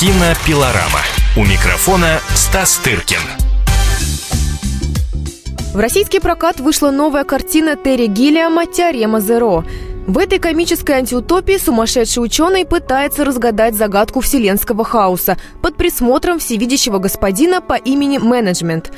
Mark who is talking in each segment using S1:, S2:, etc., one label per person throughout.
S1: Кинопилорама. У микрофона Стас Тыркин.
S2: В российский прокат вышла новая картина Терри Гиллиама «Теорема Зеро». В этой комической антиутопии сумасшедший ученый пытается разгадать загадку вселенского хаоса под присмотром всевидящего господина по имени Менеджмент.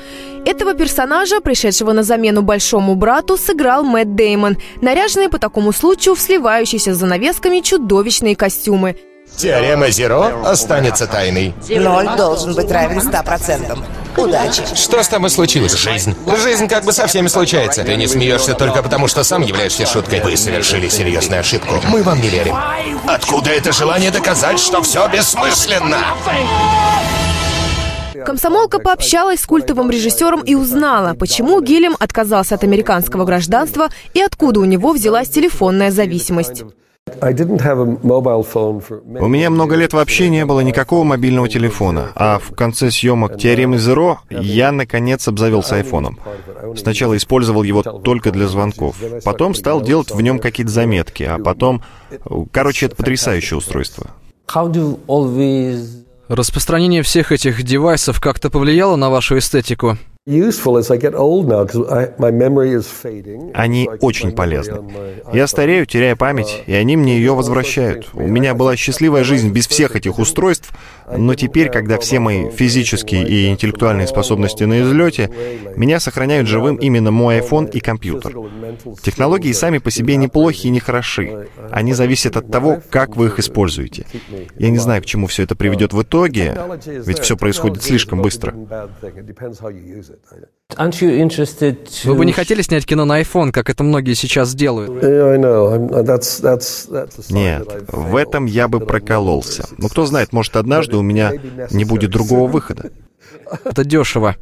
S2: Этого персонажа, пришедшего на замену большому брату, сыграл Мэтт Деймон, наряженный по такому случаю в сливающиеся с занавесками чудовищные костюмы.
S3: Теорема Зеро останется тайной.
S4: Ноль должен быть равен ста процентам. Удачи.
S3: Что с тобой случилось? Жизнь. Жизнь как бы со всеми случается. Ты не смеешься только потому, что сам являешься шуткой. Вы совершили серьезную ошибку. Мы вам не верим. Откуда это желание доказать, что все бессмысленно?
S2: Комсомолка пообщалась с культовым режиссером и узнала, почему Гиллем отказался от американского гражданства и откуда у него взялась телефонная зависимость.
S5: У меня много лет вообще не было никакого мобильного телефона, а в конце съемок «Теоремы Зеро» я, наконец, обзавелся айфоном. Сначала использовал его только для звонков, потом стал делать в нем какие-то заметки, а потом... Короче, это потрясающее устройство.
S6: Распространение всех этих девайсов как-то повлияло на вашу эстетику?
S5: Они очень полезны. Я старею, теряя память, и они мне ее возвращают. У меня была счастливая жизнь без всех этих устройств, но теперь, когда все мои физические и интеллектуальные способности на излете, меня сохраняют живым именно мой iPhone и компьютер. Технологии сами по себе неплохи и не хороши. Они зависят от того, как вы их используете. Я не знаю, к чему все это приведет в итоге, ведь все происходит слишком быстро.
S6: Вы бы не хотели снять кино на iPhone, как это многие сейчас делают?
S5: Нет, в этом я бы прокололся. Но кто знает, может, однажды у меня не будет другого выхода.
S6: Это дешево.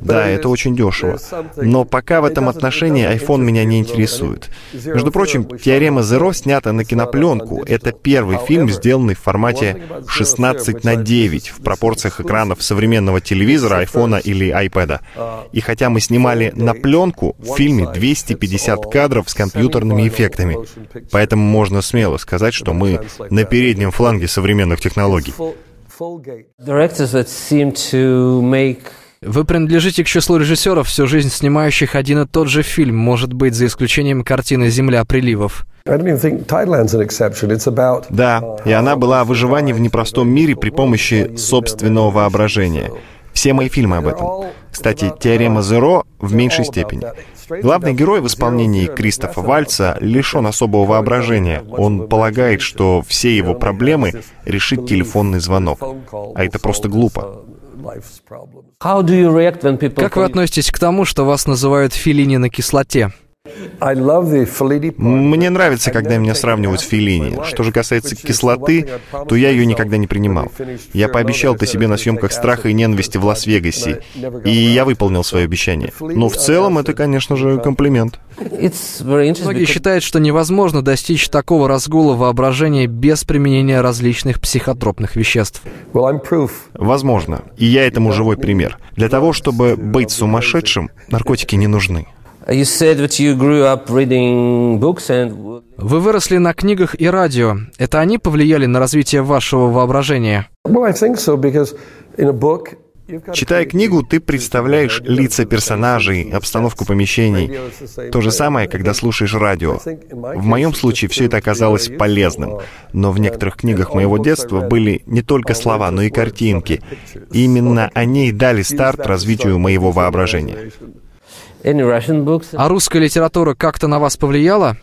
S5: Да, это очень дешево. Но пока в этом отношении iPhone меня не интересует. Между прочим, «Теорема Zero снята на кинопленку. Это первый фильм, сделанный в формате 16 на 9 в пропорциях экранов современного телевизора, айфона или iPad. И хотя мы снимали на пленку, в фильме 250 кадров с компьютерными эффектами. Поэтому можно смело сказать, что мы на переднем фланге современных технологий.
S6: Вы принадлежите к числу режиссеров, всю жизнь снимающих один и тот же фильм, может быть, за исключением картины «Земля приливов».
S5: Да, и она была о выживании в непростом мире при помощи собственного воображения. Все мои фильмы об этом. Кстати, «Теорема Зеро» в меньшей степени. Главный герой в исполнении Кристофа Вальца лишен особого воображения. Он полагает, что все его проблемы решит телефонный звонок. А это просто глупо.
S6: Как вы относитесь к тому, что вас называют Филини на кислоте?
S5: Мне нравится, когда меня сравнивают с Филини. Что же касается кислоты, то я ее никогда не принимал. Я пообещал это себе на съемках «Страха и ненависти» в Лас-Вегасе, и я выполнил свое обещание. Но в целом это, конечно же, комплимент.
S6: Многие считают, что невозможно достичь такого разгула воображения без применения различных психотропных веществ.
S5: Возможно. И я этому живой пример. Для того, чтобы быть сумасшедшим, наркотики не нужны.
S6: Вы выросли на книгах и радио. Это они повлияли на развитие вашего воображения?
S5: Читая книгу, ты представляешь лица персонажей, обстановку помещений. То же самое, когда слушаешь радио. В моем случае все это оказалось полезным. Но в некоторых книгах моего детства были не только слова, но и картинки. И именно они и дали старт развитию моего воображения.
S6: А русская литература как-то на вас повлияла?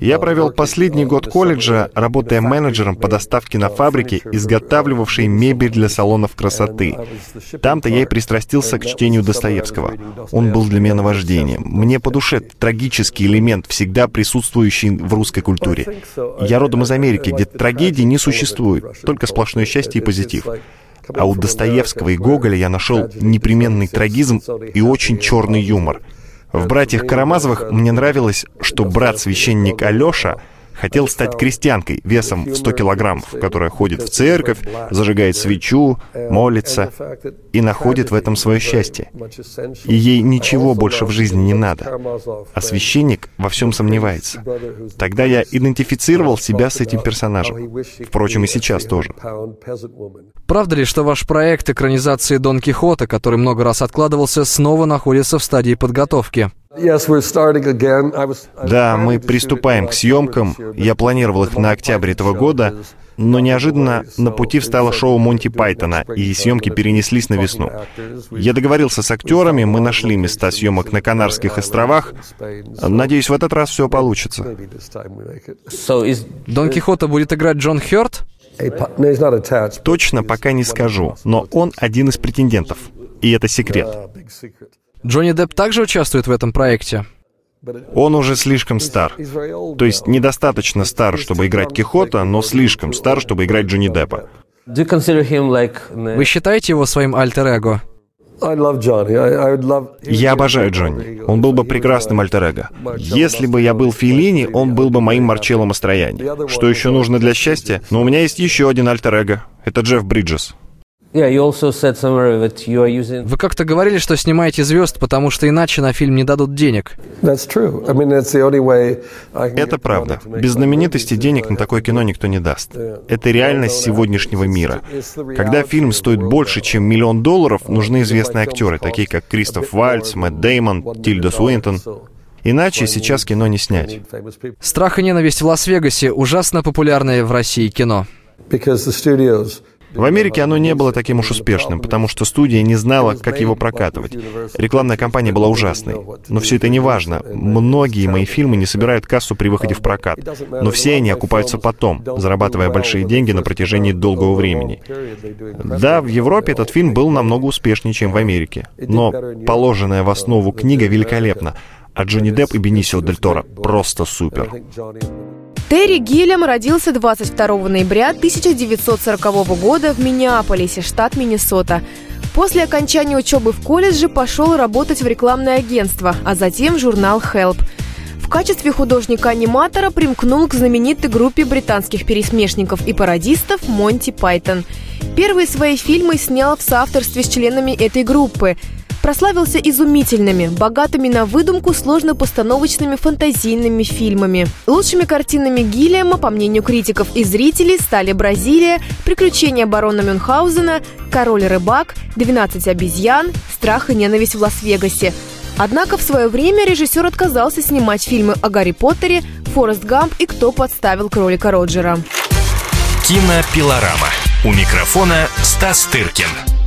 S5: Я провел последний год колледжа, работая менеджером по доставке на фабрике, изготавливавшей мебель для салонов красоты. Там-то я и пристрастился к чтению Достоевского. Он был для меня наваждением. Мне по душе трагический элемент, всегда присутствующий в русской культуре. Я родом из Америки, где трагедии не существует, только сплошное счастье и позитив. А у Достоевского и Гоголя я нашел непременный трагизм и очень черный юмор. В «Братьях Карамазовых» мне нравилось, что брат-священник Алеша Хотел стать крестьянкой весом в 100 килограммов, которая ходит в церковь, зажигает свечу, молится и находит в этом свое счастье. И ей ничего больше в жизни не надо. А священник во всем сомневается. Тогда я идентифицировал себя с этим персонажем. Впрочем, и сейчас тоже.
S6: Правда ли, что ваш проект экранизации Дон Кихота, который много раз откладывался, снова находится в стадии подготовки?
S5: Да, мы приступаем к съемкам. Я планировал их на октябрь этого года, но неожиданно на пути встало шоу Монти Пайтона, и съемки перенеслись на весну. Я договорился с актерами, мы нашли места съемок на Канарских островах. Надеюсь, в этот раз все получится.
S6: Дон Кихота будет играть Джон Хёрд?
S5: Точно пока не скажу, но он один из претендентов. И это секрет.
S6: Джонни Депп также участвует в этом проекте?
S5: Он уже слишком стар. То есть недостаточно стар, чтобы играть Кихота, но слишком стар, чтобы играть Джонни Деппа.
S6: Вы считаете его своим альтер-эго?
S5: Я обожаю Джонни. Он был бы прекрасным альтер-эго. Если бы я был Филини, он был бы моим Марчелло Мастрояни. Что еще нужно для счастья? Но у меня есть еще один альтер-эго. Это Джефф Бриджес.
S6: Вы как-то говорили, что снимаете звезд, потому что иначе на фильм не дадут денег.
S5: Это правда. Без знаменитости денег на такое кино никто не даст. Это реальность сегодняшнего мира. Когда фильм стоит больше, чем миллион долларов, нужны известные актеры, такие как Кристоф Вальц, Мэтт Деймон, Тильда Суинтон. Иначе сейчас кино не снять.
S6: «Страх и ненависть в Лас-Вегасе» — ужасно популярное в России кино.
S5: В Америке оно не было таким уж успешным, потому что студия не знала, как его прокатывать. Рекламная кампания была ужасной. Но все это не важно. Многие мои фильмы не собирают кассу при выходе в прокат. Но все они окупаются потом, зарабатывая большие деньги на протяжении долгого времени. Да, в Европе этот фильм был намного успешнее, чем в Америке. Но положенная в основу книга великолепна. А Джонни Депп и Бенисио Дель Торо просто супер.
S2: Терри Гиллем родился 22 ноября 1940 года в Миннеаполисе, штат Миннесота. После окончания учебы в колледже пошел работать в рекламное агентство, а затем в журнал Help. В качестве художника-аниматора примкнул к знаменитой группе британских пересмешников и пародистов Монти Пайтон. Первые свои фильмы снял в соавторстве с членами этой группы – прославился изумительными, богатыми на выдумку сложно-постановочными фантазийными фильмами. Лучшими картинами Гиллиама, по мнению критиков и зрителей, стали «Бразилия», «Приключения барона Мюнхгаузена», «Король рыбак», «12 обезьян», «Страх и ненависть в Лас-Вегасе». Однако в свое время режиссер отказался снимать фильмы о Гарри Поттере, Форест Гамп и «Кто подставил кролика Роджера».
S1: Кинопилорама. У микрофона Стас Тыркин.